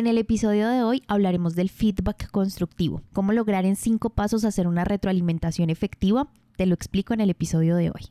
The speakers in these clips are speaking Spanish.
En el episodio de hoy hablaremos del feedback constructivo, cómo lograr en cinco pasos hacer una retroalimentación efectiva. Te lo explico en el episodio de hoy.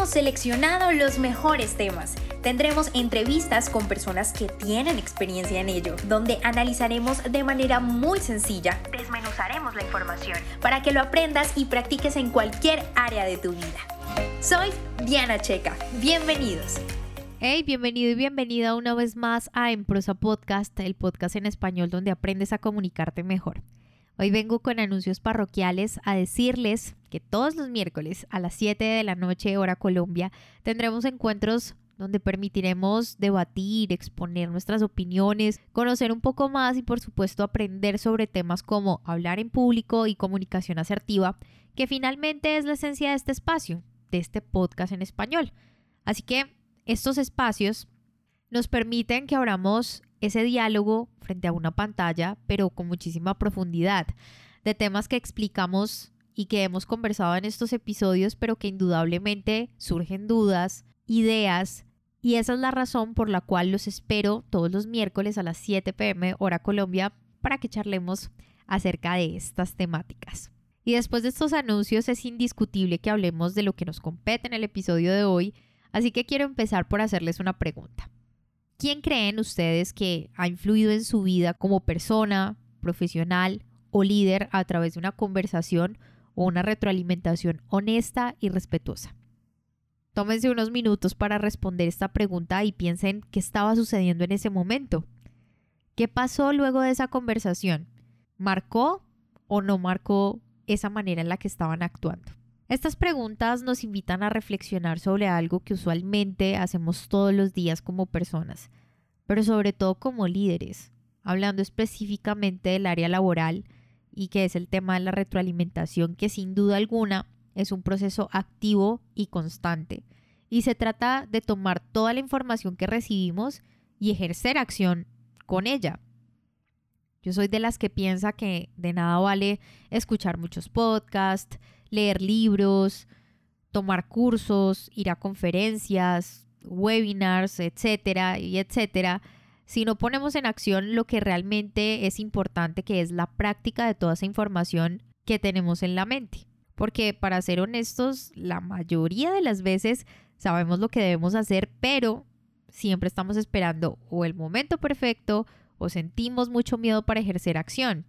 Hemos seleccionado los mejores temas Tendremos entrevistas con personas que tienen experiencia en ello, donde analizaremos de manera muy sencilla, desmenuzaremos la información para que lo aprendas y practiques en cualquier área de tu vida. Soy Diana Checa, bienvenidos. Hey, bienvenido y bienvenida una vez más a En Prosa Podcast, el podcast en español donde aprendes a comunicarte mejor. Hoy vengo con anuncios parroquiales a decirles que todos los miércoles a las 7 de la noche hora Colombia tendremos encuentros donde permitiremos debatir, exponer nuestras opiniones, conocer un poco más y por supuesto aprender sobre temas como hablar en público y comunicación asertiva, que finalmente es la esencia de este espacio, de este podcast en español. Así que estos espacios nos permiten que abramos ese diálogo frente a una pantalla, pero con muchísima profundidad, de temas que explicamos y que hemos conversado en estos episodios, pero que indudablemente surgen dudas, ideas y esa es la razón por la cual los espero todos los miércoles a las 7 pm hora Colombia para que charlemos acerca de estas temáticas. Y después de estos anuncios es indiscutible que hablemos de lo que nos compete en el episodio de hoy, así que quiero empezar por hacerles una pregunta. ¿Quién creen ustedes que ha influido en su vida como persona, profesional o líder a través de una conversación o una retroalimentación honesta y respetuosa? Tómense unos minutos para responder esta pregunta y piensen qué estaba sucediendo en ese momento. ¿Qué pasó luego de esa conversación? ¿Marcó o no marcó esa manera en la que estaban actuando? Estas preguntas nos invitan a reflexionar sobre algo que usualmente hacemos todos los días como personas, pero sobre todo como líderes, hablando específicamente del área laboral y que es el tema de la retroalimentación que sin duda alguna es un proceso activo y constante. Y se trata de tomar toda la información que recibimos y ejercer acción con ella. Yo soy de las que piensa que de nada vale escuchar muchos podcasts, leer libros, tomar cursos, ir a conferencias, webinars, etcétera, y etcétera, si no ponemos en acción lo que realmente es importante, que es la práctica de toda esa información que tenemos en la mente. Porque para ser honestos, la mayoría de las veces sabemos lo que debemos hacer, pero siempre estamos esperando o el momento perfecto o sentimos mucho miedo para ejercer acción.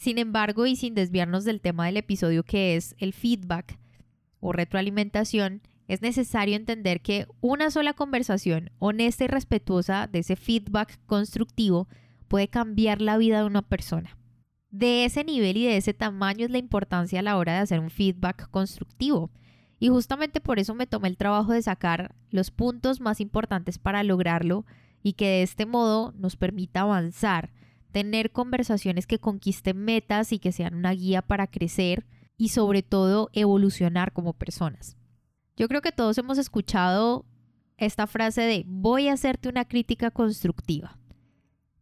Sin embargo, y sin desviarnos del tema del episodio que es el feedback o retroalimentación, es necesario entender que una sola conversación honesta y respetuosa de ese feedback constructivo puede cambiar la vida de una persona de ese nivel y de ese tamaño es la importancia a la hora de hacer un feedback constructivo. Y justamente por eso me tomé el trabajo de sacar los puntos más importantes para lograrlo y que de este modo nos permita avanzar, tener conversaciones que conquisten metas y que sean una guía para crecer y sobre todo evolucionar como personas. Yo creo que todos hemos escuchado esta frase de voy a hacerte una crítica constructiva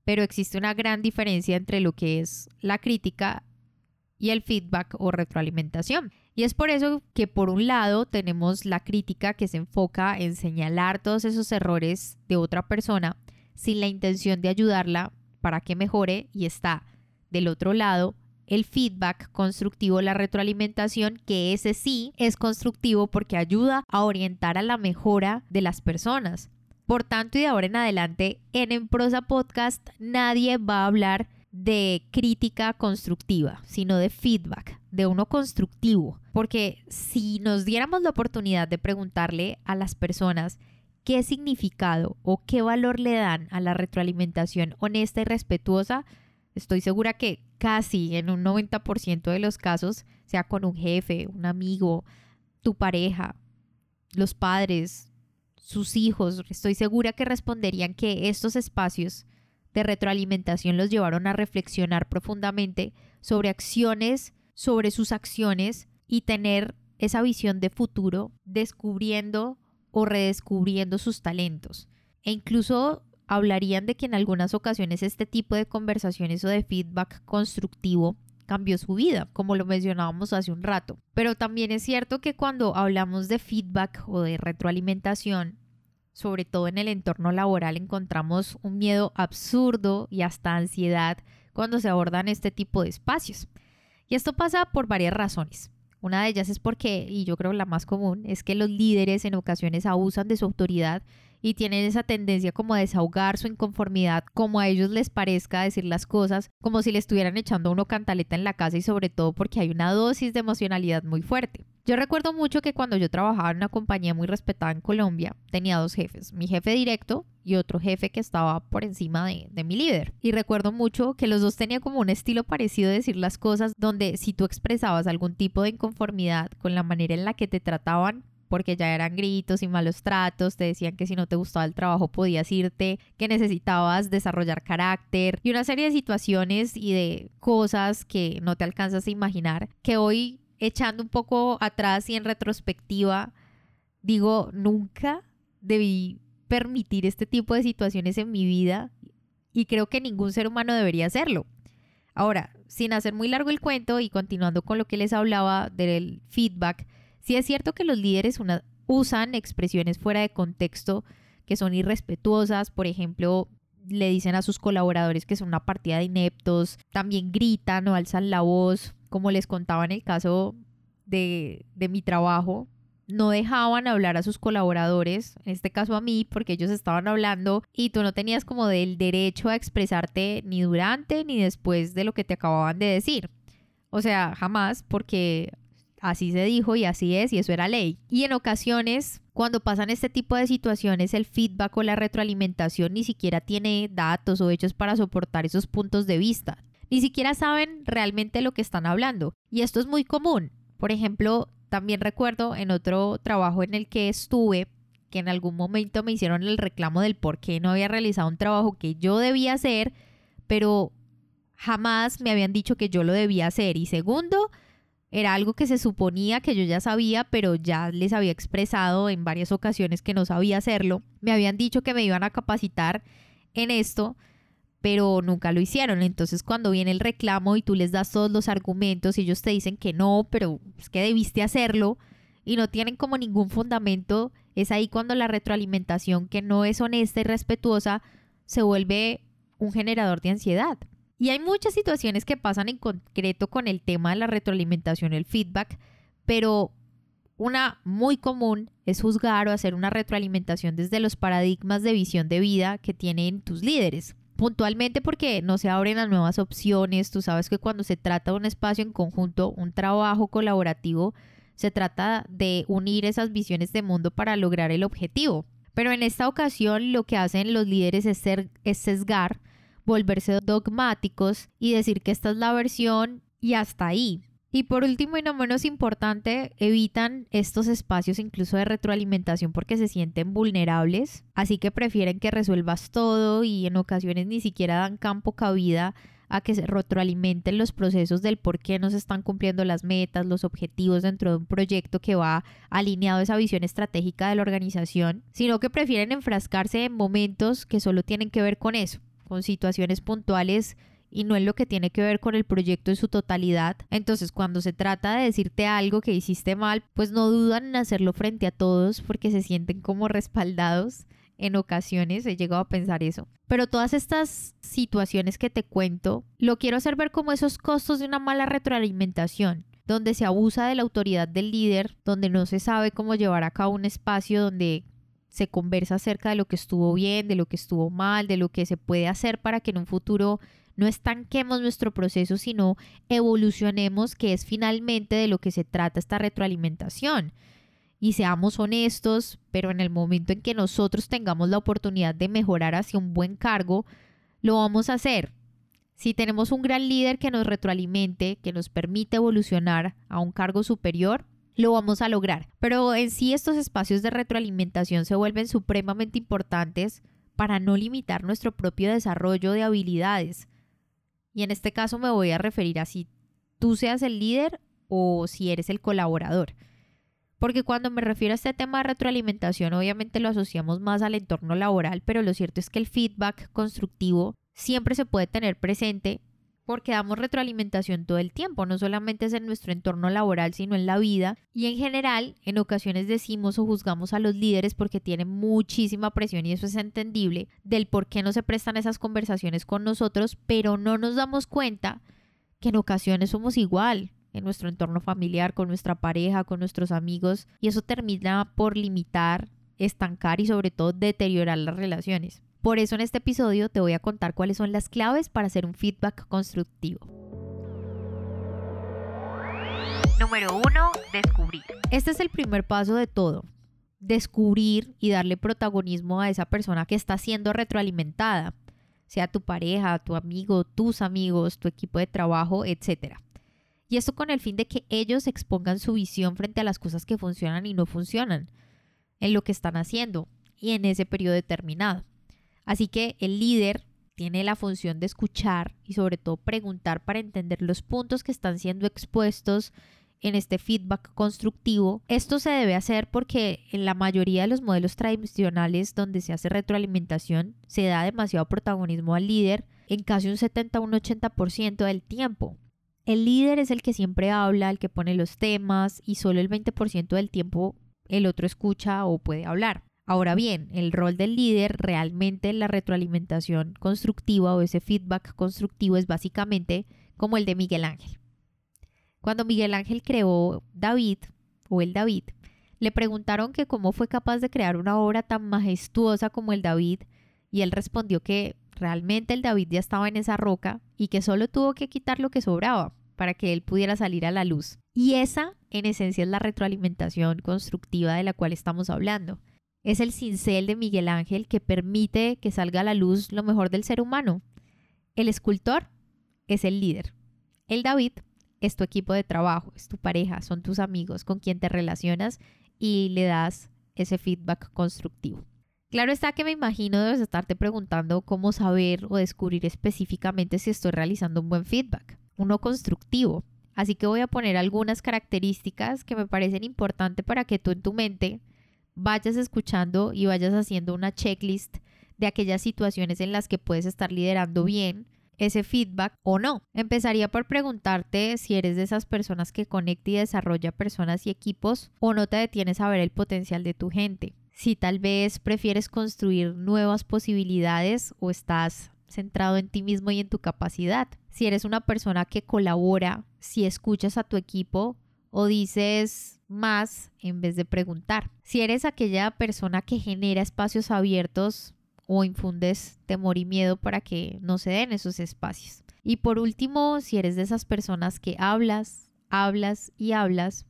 pero existe una gran diferencia entre lo que es la crítica y el feedback o retroalimentación. Y es por eso que por un lado tenemos la crítica que se enfoca en señalar todos esos errores de otra persona sin la intención de ayudarla para que mejore y está del otro lado el feedback constructivo, la retroalimentación, que ese sí es constructivo porque ayuda a orientar a la mejora de las personas. Por tanto, y de ahora en adelante, en En Prosa Podcast nadie va a hablar de crítica constructiva, sino de feedback, de uno constructivo. Porque si nos diéramos la oportunidad de preguntarle a las personas qué significado o qué valor le dan a la retroalimentación honesta y respetuosa, estoy segura que casi en un 90% de los casos, sea con un jefe, un amigo, tu pareja, los padres, sus hijos, estoy segura que responderían que estos espacios de retroalimentación los llevaron a reflexionar profundamente sobre acciones, sobre sus acciones y tener esa visión de futuro descubriendo o redescubriendo sus talentos. E incluso hablarían de que en algunas ocasiones este tipo de conversaciones o de feedback constructivo cambió su vida, como lo mencionábamos hace un rato. Pero también es cierto que cuando hablamos de feedback o de retroalimentación, sobre todo en el entorno laboral, encontramos un miedo absurdo y hasta ansiedad cuando se abordan este tipo de espacios. Y esto pasa por varias razones. Una de ellas es porque, y yo creo la más común, es que los líderes en ocasiones abusan de su autoridad y tienen esa tendencia como a desahogar su inconformidad, como a ellos les parezca decir las cosas, como si le estuvieran echando uno cantaleta en la casa y sobre todo porque hay una dosis de emocionalidad muy fuerte. Yo recuerdo mucho que cuando yo trabajaba en una compañía muy respetada en Colombia, tenía dos jefes, mi jefe directo y otro jefe que estaba por encima de, de, mi líder. Y recuerdo mucho que los dos tenían como un estilo parecido de decir las cosas, donde si tú expresabas algún tipo de inconformidad con la manera en la que te trataban, porque ya eran gritos y malos tratos, te decían que si no te gustaba el trabajo podías irte, que necesitabas desarrollar carácter y una serie de situaciones y de cosas que no te alcanzas a imaginar, que hoy echando un poco atrás y en retrospectiva, digo, nunca debí permitir este tipo de situaciones en mi vida y creo que ningún ser humano debería hacerlo. Ahora, sin hacer muy largo el cuento y continuando con lo que les hablaba del feedback, Sí es cierto que los líderes usan expresiones fuera de contexto que son irrespetuosas, por ejemplo, le dicen a sus colaboradores que son una partida de ineptos, también gritan o alzan la voz, como les contaba en el caso de, de mi trabajo, no dejaban hablar a sus colaboradores, en este caso a mí, porque ellos estaban hablando y tú no tenías como del derecho a expresarte ni durante ni después de lo que te acababan de decir. O sea, jamás, porque así se dijo y así es y eso era ley. Y en ocasiones, cuando pasan este tipo de situaciones, el feedback o la retroalimentación ni siquiera tiene datos o hechos para soportar esos puntos de vista. Ni siquiera saben realmente lo que están hablando. Y esto es muy común. Por ejemplo, también recuerdo en otro trabajo en el que estuve que en algún momento me hicieron el reclamo del por qué no había realizado un trabajo que yo debía hacer, pero jamás me habían dicho que yo lo debía hacer. Y segundo, era algo que se suponía que yo ya sabía, pero ya les había expresado en varias ocasiones que no sabía hacerlo. Me habían dicho que me iban a capacitar en esto, pero nunca lo hicieron. Entonces cuando viene el reclamo y tú les das todos los argumentos y ellos te dicen que no, pero es que debiste hacerlo y no tienen como ningún fundamento, es ahí cuando la retroalimentación que no es honesta y respetuosa se vuelve un generador de ansiedad. Y hay muchas situaciones que pasan en concreto con el tema de la retroalimentación, el feedback, pero una muy común es juzgar o hacer una retroalimentación desde los paradigmas de visión de vida que tienen tus líderes. Puntualmente porque no se abren las nuevas opciones, tú sabes que cuando se trata de un espacio en conjunto, un trabajo colaborativo, se trata de unir esas visiones de mundo para lograr el objetivo. Pero en esta ocasión lo que hacen los líderes es, ser, es sesgar volverse dogmáticos y decir que esta es la versión y hasta ahí. Y por último y no menos importante, evitan estos espacios incluso de retroalimentación porque se sienten vulnerables, así que prefieren que resuelvas todo y en ocasiones ni siquiera dan campo cabida a que se retroalimenten los procesos del por qué no se están cumpliendo las metas, los objetivos dentro de un proyecto que va alineado a esa visión estratégica de la organización, sino que prefieren enfrascarse en momentos que solo tienen que ver con eso con situaciones puntuales y no en lo que tiene que ver con el proyecto en su totalidad. Entonces, cuando se trata de decirte algo que hiciste mal, pues no dudan en hacerlo frente a todos porque se sienten como respaldados. En ocasiones he llegado a pensar eso. Pero todas estas situaciones que te cuento, lo quiero hacer ver como esos costos de una mala retroalimentación donde se abusa de la autoridad del líder, donde no se sabe cómo llevar a cabo un espacio donde se conversa acerca de lo que estuvo bien, de lo que estuvo mal, de lo que se puede hacer para que en un futuro no estanquemos nuestro proceso, sino evolucionemos, que es finalmente de lo que se trata esta retroalimentación. Y seamos honestos, pero en el momento en que nosotros tengamos la oportunidad de mejorar hacia un buen cargo, lo vamos a hacer. Si tenemos un gran líder que nos retroalimente, que nos permite evolucionar a un cargo superior, lo vamos a lograr. Pero en sí estos espacios de retroalimentación se vuelven supremamente importantes para no limitar nuestro propio desarrollo de habilidades. Y en este caso me voy a referir a si tú seas el líder o si eres el colaborador. Porque cuando me refiero a este tema de retroalimentación, obviamente lo asociamos más al entorno laboral, pero lo cierto es que el feedback constructivo siempre se puede tener presente porque damos retroalimentación todo el tiempo, no solamente es en nuestro entorno laboral, sino en la vida. Y en general, en ocasiones decimos o juzgamos a los líderes porque tienen muchísima presión y eso es entendible del por qué no se prestan esas conversaciones con nosotros, pero no nos damos cuenta que en ocasiones somos igual en nuestro entorno familiar, con nuestra pareja, con nuestros amigos, y eso termina por limitar, estancar y sobre todo deteriorar las relaciones. Por eso en este episodio te voy a contar cuáles son las claves para hacer un feedback constructivo. Número 1. Descubrir. Este es el primer paso de todo. Descubrir y darle protagonismo a esa persona que está siendo retroalimentada, sea tu pareja, tu amigo, tus amigos, tu equipo de trabajo, etc. Y esto con el fin de que ellos expongan su visión frente a las cosas que funcionan y no funcionan, en lo que están haciendo y en ese periodo determinado. Así que el líder tiene la función de escuchar y sobre todo preguntar para entender los puntos que están siendo expuestos en este feedback constructivo. Esto se debe hacer porque en la mayoría de los modelos tradicionales donde se hace retroalimentación se da demasiado protagonismo al líder en casi un 70 un 80% del tiempo. El líder es el que siempre habla, el que pone los temas y solo el 20% del tiempo el otro escucha o puede hablar. Ahora bien, el rol del líder realmente en la retroalimentación constructiva o ese feedback constructivo es básicamente como el de Miguel Ángel. Cuando Miguel Ángel creó David o el David, le preguntaron que cómo fue capaz de crear una obra tan majestuosa como el David y él respondió que realmente el David ya estaba en esa roca y que solo tuvo que quitar lo que sobraba para que él pudiera salir a la luz. Y esa, en esencia, es la retroalimentación constructiva de la cual estamos hablando es el cincel de Miguel Ángel que permite que salga a la luz lo mejor del ser humano. El escultor es el líder. El David es tu equipo de trabajo, es tu pareja, son tus amigos con quien te relacionas y le das ese feedback constructivo. Claro está que me imagino debes estarte preguntando cómo saber o descubrir específicamente si estoy realizando un buen feedback, uno constructivo. Así que voy a poner algunas características que me parecen importantes para que tú en tu mente vayas escuchando y vayas haciendo una checklist de aquellas situaciones en las que puedes estar liderando bien ese feedback o no. Empezaría por preguntarte si eres de esas personas que conecta y desarrolla personas y equipos o no te detienes a ver el potencial de tu gente. Si tal vez prefieres construir nuevas posibilidades o estás centrado en ti mismo y en tu capacidad. Si eres una persona que colabora, si escuchas a tu equipo o dices más en vez de preguntar. Si eres aquella persona que genera espacios abiertos o infundes temor y miedo para que no se den esos espacios. Y por último, si eres de esas personas que hablas, hablas y hablas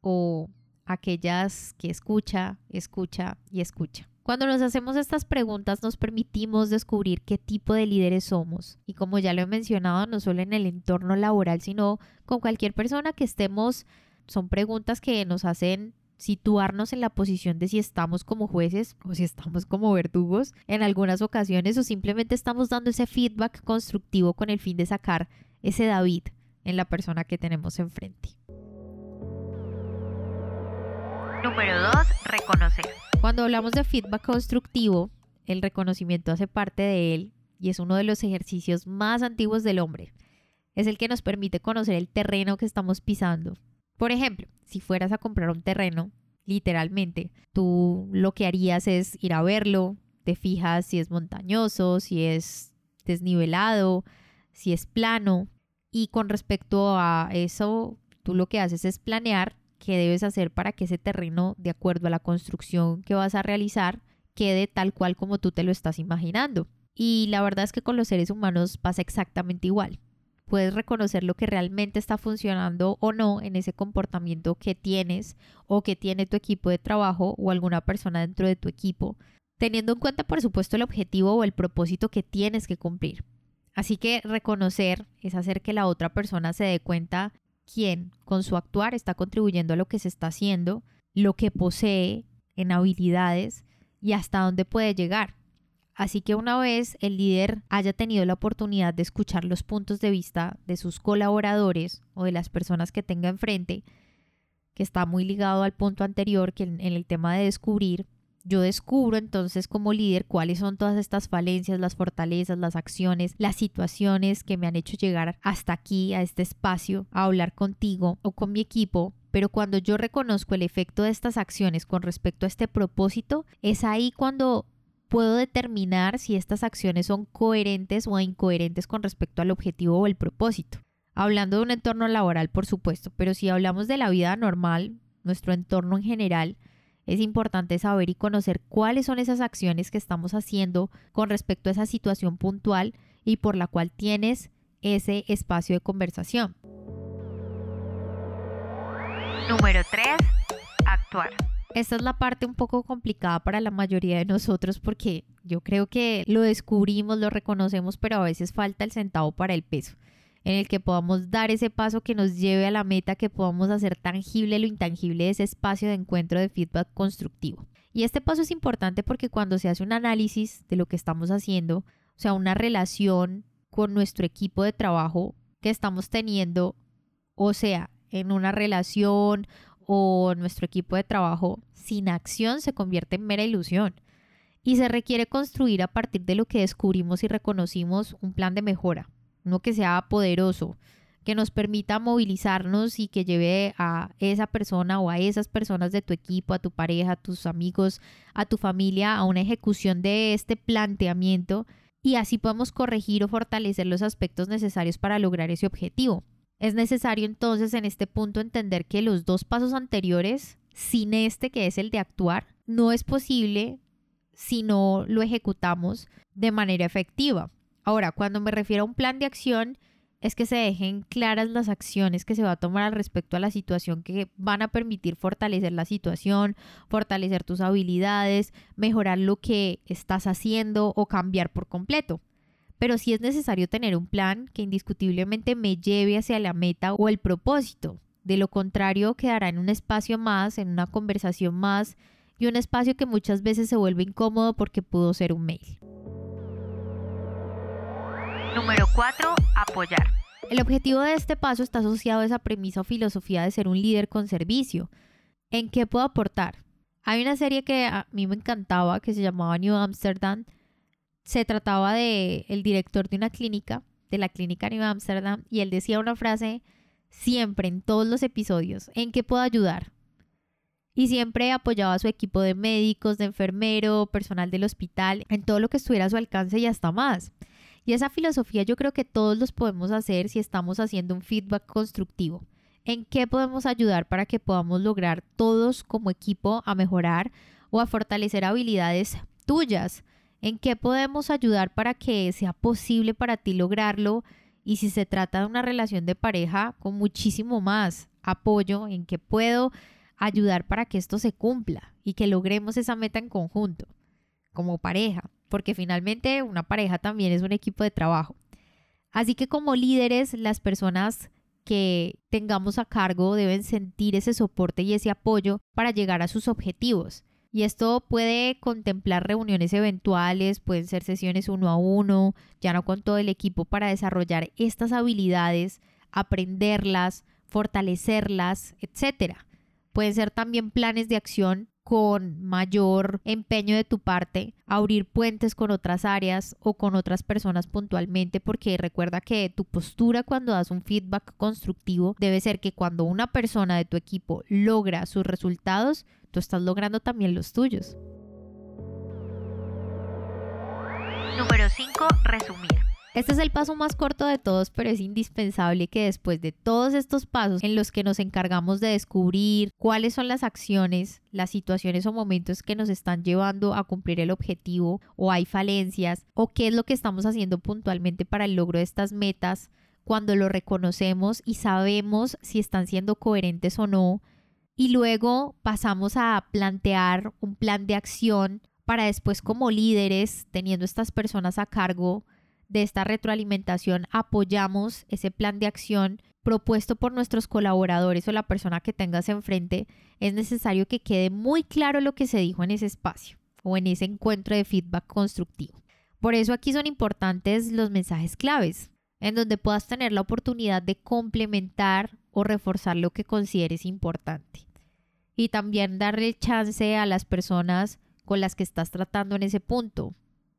o aquellas que escucha, escucha y escucha. Cuando nos hacemos estas preguntas nos permitimos descubrir qué tipo de líderes somos y como ya lo he mencionado, no solo en el entorno laboral, sino con cualquier persona que estemos son preguntas que nos hacen situarnos en la posición de si estamos como jueces o si estamos como verdugos en algunas ocasiones o simplemente estamos dando ese feedback constructivo con el fin de sacar ese David en la persona que tenemos enfrente. Número 2. Reconocer. Cuando hablamos de feedback constructivo, el reconocimiento hace parte de él y es uno de los ejercicios más antiguos del hombre. Es el que nos permite conocer el terreno que estamos pisando, por ejemplo, si fueras a comprar un terreno, literalmente, tú lo que harías es ir a verlo, te fijas si es montañoso, si es desnivelado, si es plano. Y con respecto a eso, tú lo que haces es planear qué debes hacer para que ese terreno, de acuerdo a la construcción que vas a realizar, quede tal cual como tú te lo estás imaginando. Y la verdad es que con los seres humanos pasa exactamente igual puedes reconocer lo que realmente está funcionando o no en ese comportamiento que tienes o que tiene tu equipo de trabajo o alguna persona dentro de tu equipo, teniendo en cuenta por supuesto el objetivo o el propósito que tienes que cumplir. Así que reconocer es hacer que la otra persona se dé cuenta quién con su actuar está contribuyendo a lo que se está haciendo, lo que posee en habilidades y hasta dónde puede llegar. Así que una vez el líder haya tenido la oportunidad de escuchar los puntos de vista de sus colaboradores o de las personas que tenga enfrente, que está muy ligado al punto anterior, que en, el tema de descubrir, yo descubro entonces como líder cuáles son todas estas falencias, las fortalezas, las acciones, las situaciones que me han hecho llegar hasta aquí, a este espacio, a hablar contigo o con mi equipo. Pero cuando yo reconozco el efecto de estas acciones con respecto a este propósito, es ahí cuando puedo determinar si estas acciones son coherentes o incoherentes con respecto al objetivo o el propósito. Hablando de un entorno laboral, por supuesto, pero si hablamos de la vida normal, nuestro entorno en general, es importante saber y conocer cuáles son esas acciones que estamos haciendo con respecto a esa situación puntual y por la cual tienes ese espacio de conversación. Número 3. Actuar. Esta es la parte un poco complicada para la mayoría de nosotros porque yo creo que lo descubrimos, lo reconocemos, pero a veces falta el centavo para el peso, en el que podamos dar ese paso que nos lleve a la meta, que podamos hacer tangible lo intangible de ese espacio de encuentro de feedback constructivo. Y este paso es importante porque cuando se hace un análisis de lo que estamos haciendo, o sea, una relación con nuestro equipo de trabajo que estamos teniendo, o sea, en una relación o nuestro equipo de trabajo sin acción se convierte en mera ilusión y se requiere construir a partir de lo que descubrimos y reconocimos un plan de mejora, uno que sea poderoso, que nos permita movilizarnos y que lleve a esa persona o a esas personas de tu equipo, a tu pareja, a tus amigos, a tu familia a una ejecución de este planteamiento y así podemos corregir o fortalecer los aspectos necesarios para lograr ese objetivo. Es necesario entonces en este punto entender que los dos pasos anteriores, sin este que es el de actuar, no es posible si no lo ejecutamos de manera efectiva. Ahora, cuando me refiero a un plan de acción, es que se dejen claras las acciones que se va a tomar al respecto a la situación que van a permitir fortalecer la situación, fortalecer tus habilidades, mejorar lo que estás haciendo o cambiar por completo pero sí es necesario tener un plan que indiscutiblemente me lleve hacia la meta o el propósito. De lo contrario, quedará en un espacio más, en una conversación más y un espacio que muchas veces se vuelve incómodo porque pudo ser un mail. Número 4. Apoyar. El objetivo de este paso está asociado a esa premisa o filosofía de ser un líder con servicio. ¿En qué puedo aportar? Hay una serie que a mí me encantaba que se llamaba New Amsterdam se trataba de el director de una clínica, de la clínica New Amsterdam, y él decía una frase siempre en todos los episodios, ¿en qué puedo ayudar? Y siempre apoyaba a su equipo de médicos, de enfermero, personal del hospital, en todo lo que estuviera a su alcance y hasta más. Y esa filosofía yo creo que todos los podemos hacer si estamos haciendo un feedback constructivo. ¿En qué podemos ayudar para que podamos lograr todos como equipo a mejorar o a fortalecer habilidades tuyas? en qué podemos ayudar para que sea posible para ti lograrlo y si se trata de una relación de pareja, con muchísimo más apoyo en qué puedo ayudar para que esto se cumpla y que logremos esa meta en conjunto, como pareja, porque finalmente una pareja también es un equipo de trabajo. Así que como líderes, las personas que tengamos a cargo deben sentir ese soporte y ese apoyo para llegar a sus objetivos. Y esto puede contemplar reuniones eventuales, pueden ser sesiones uno a uno, ya no con todo el equipo para desarrollar estas habilidades, aprenderlas, fortalecerlas, etc. Pueden ser también planes de acción con mayor empeño de tu parte, abrir puentes con otras áreas o con otras personas puntualmente, porque recuerda que tu postura cuando das un feedback constructivo debe ser que cuando una persona de tu equipo logra sus resultados, tú estás logrando también los tuyos. Número 5. Resumir. Este es el paso más corto de todos, pero es indispensable que después de todos estos pasos en los que nos encargamos de descubrir cuáles son las acciones, las situaciones o momentos que nos están llevando a cumplir el objetivo o hay falencias o qué es lo que estamos haciendo puntualmente para el logro de estas metas, cuando lo reconocemos y sabemos si están siendo coherentes o no, y luego pasamos a plantear un plan de acción para después como líderes, teniendo estas personas a cargo de esta retroalimentación, apoyamos ese plan de acción propuesto por nuestros colaboradores o la persona que tengas enfrente, es necesario que quede muy claro lo que se dijo en ese espacio o en ese encuentro de feedback constructivo. Por eso aquí son importantes los mensajes claves, en donde puedas tener la oportunidad de complementar o reforzar lo que consideres importante. Y también darle chance a las personas con las que estás tratando en ese punto,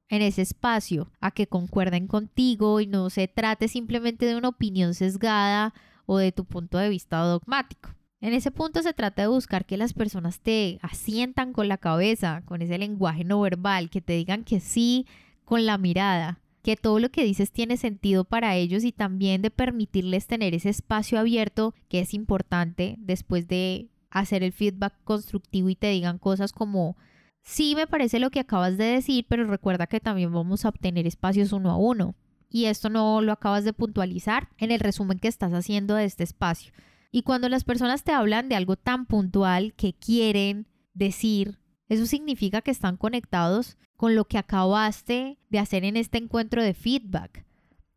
en ese espacio, a que concuerden contigo y no se trate simplemente de una opinión sesgada o de tu punto de vista dogmático. En ese punto se trata de buscar que las personas te asientan con la cabeza, con ese lenguaje no verbal, que te digan que sí con la mirada, que todo lo que dices tiene sentido para ellos y también de permitirles tener ese espacio abierto que es importante después de hacer el feedback constructivo y te digan cosas como sí me parece lo que acabas de decir, pero recuerda que también vamos a obtener espacios uno a uno. Y esto no lo acabas de puntualizar en el resumen que estás haciendo de este espacio. Y cuando las personas te hablan de algo tan puntual que quieren decir, eso significa que están conectados con lo que acabaste de hacer en este encuentro de feedback,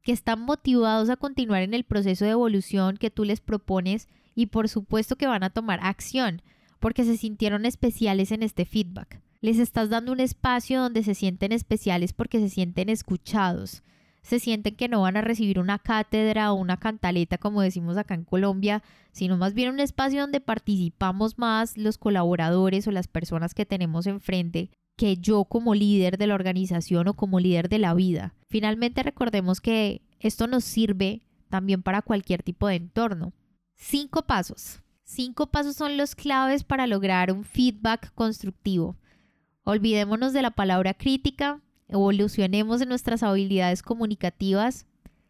que están motivados a continuar en el proceso de evolución que tú les propones y por supuesto que van a tomar acción porque se sintieron especiales en este feedback. Les estás dando un espacio donde se sienten especiales porque se sienten escuchados, se sienten que no van a recibir una cátedra o una cantaleta como decimos acá en Colombia, sino más bien un espacio donde participamos más los colaboradores o las personas que tenemos enfrente que yo como líder de la organización o como líder de la vida. Finalmente recordemos que esto nos sirve también para cualquier tipo de entorno. Cinco pasos. Cinco pasos son los claves para lograr un feedback constructivo. Olvidémonos de la palabra crítica, evolucionemos en nuestras habilidades comunicativas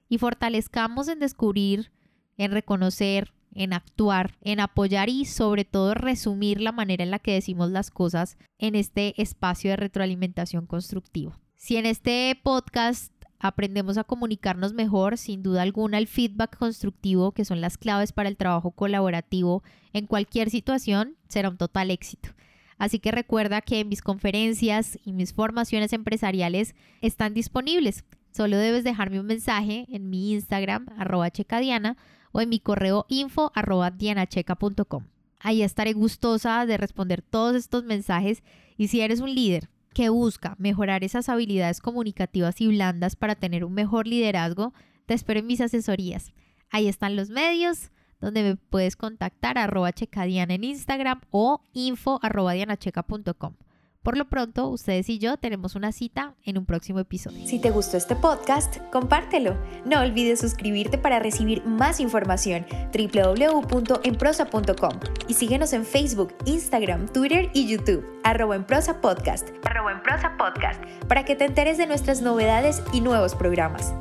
y fortalezcamos en descubrir, en reconocer, en actuar, en apoyar y sobre todo resumir la manera en la que decimos las cosas en este espacio de retroalimentación constructivo. Si en este podcast aprendemos a comunicarnos mejor, sin duda alguna el feedback constructivo, que son las claves para el trabajo colaborativo en cualquier situación, será un total éxito. Así que recuerda que mis conferencias y mis formaciones empresariales están disponibles. Solo debes dejarme un mensaje en mi Instagram, arroba checadiana, o en mi correo info dianacheca.com. Ahí estaré gustosa de responder todos estos mensajes y si eres un líder que busca mejorar esas habilidades comunicativas y blandas para tener un mejor liderazgo, te espero en mis asesorías. Ahí están los medios donde me puedes contactar arroba checadiana en Instagram o info arroba dianacheca.com. Por lo pronto, ustedes y yo tenemos una cita en un próximo episodio. Si te gustó este podcast, compártelo. No olvides suscribirte para recibir más información www.enprosa.com y síguenos en Facebook, Instagram, Twitter y YouTube, arroba en podcast, arroba en prosa podcast, para que te enteres de nuestras novedades y nuevos programas.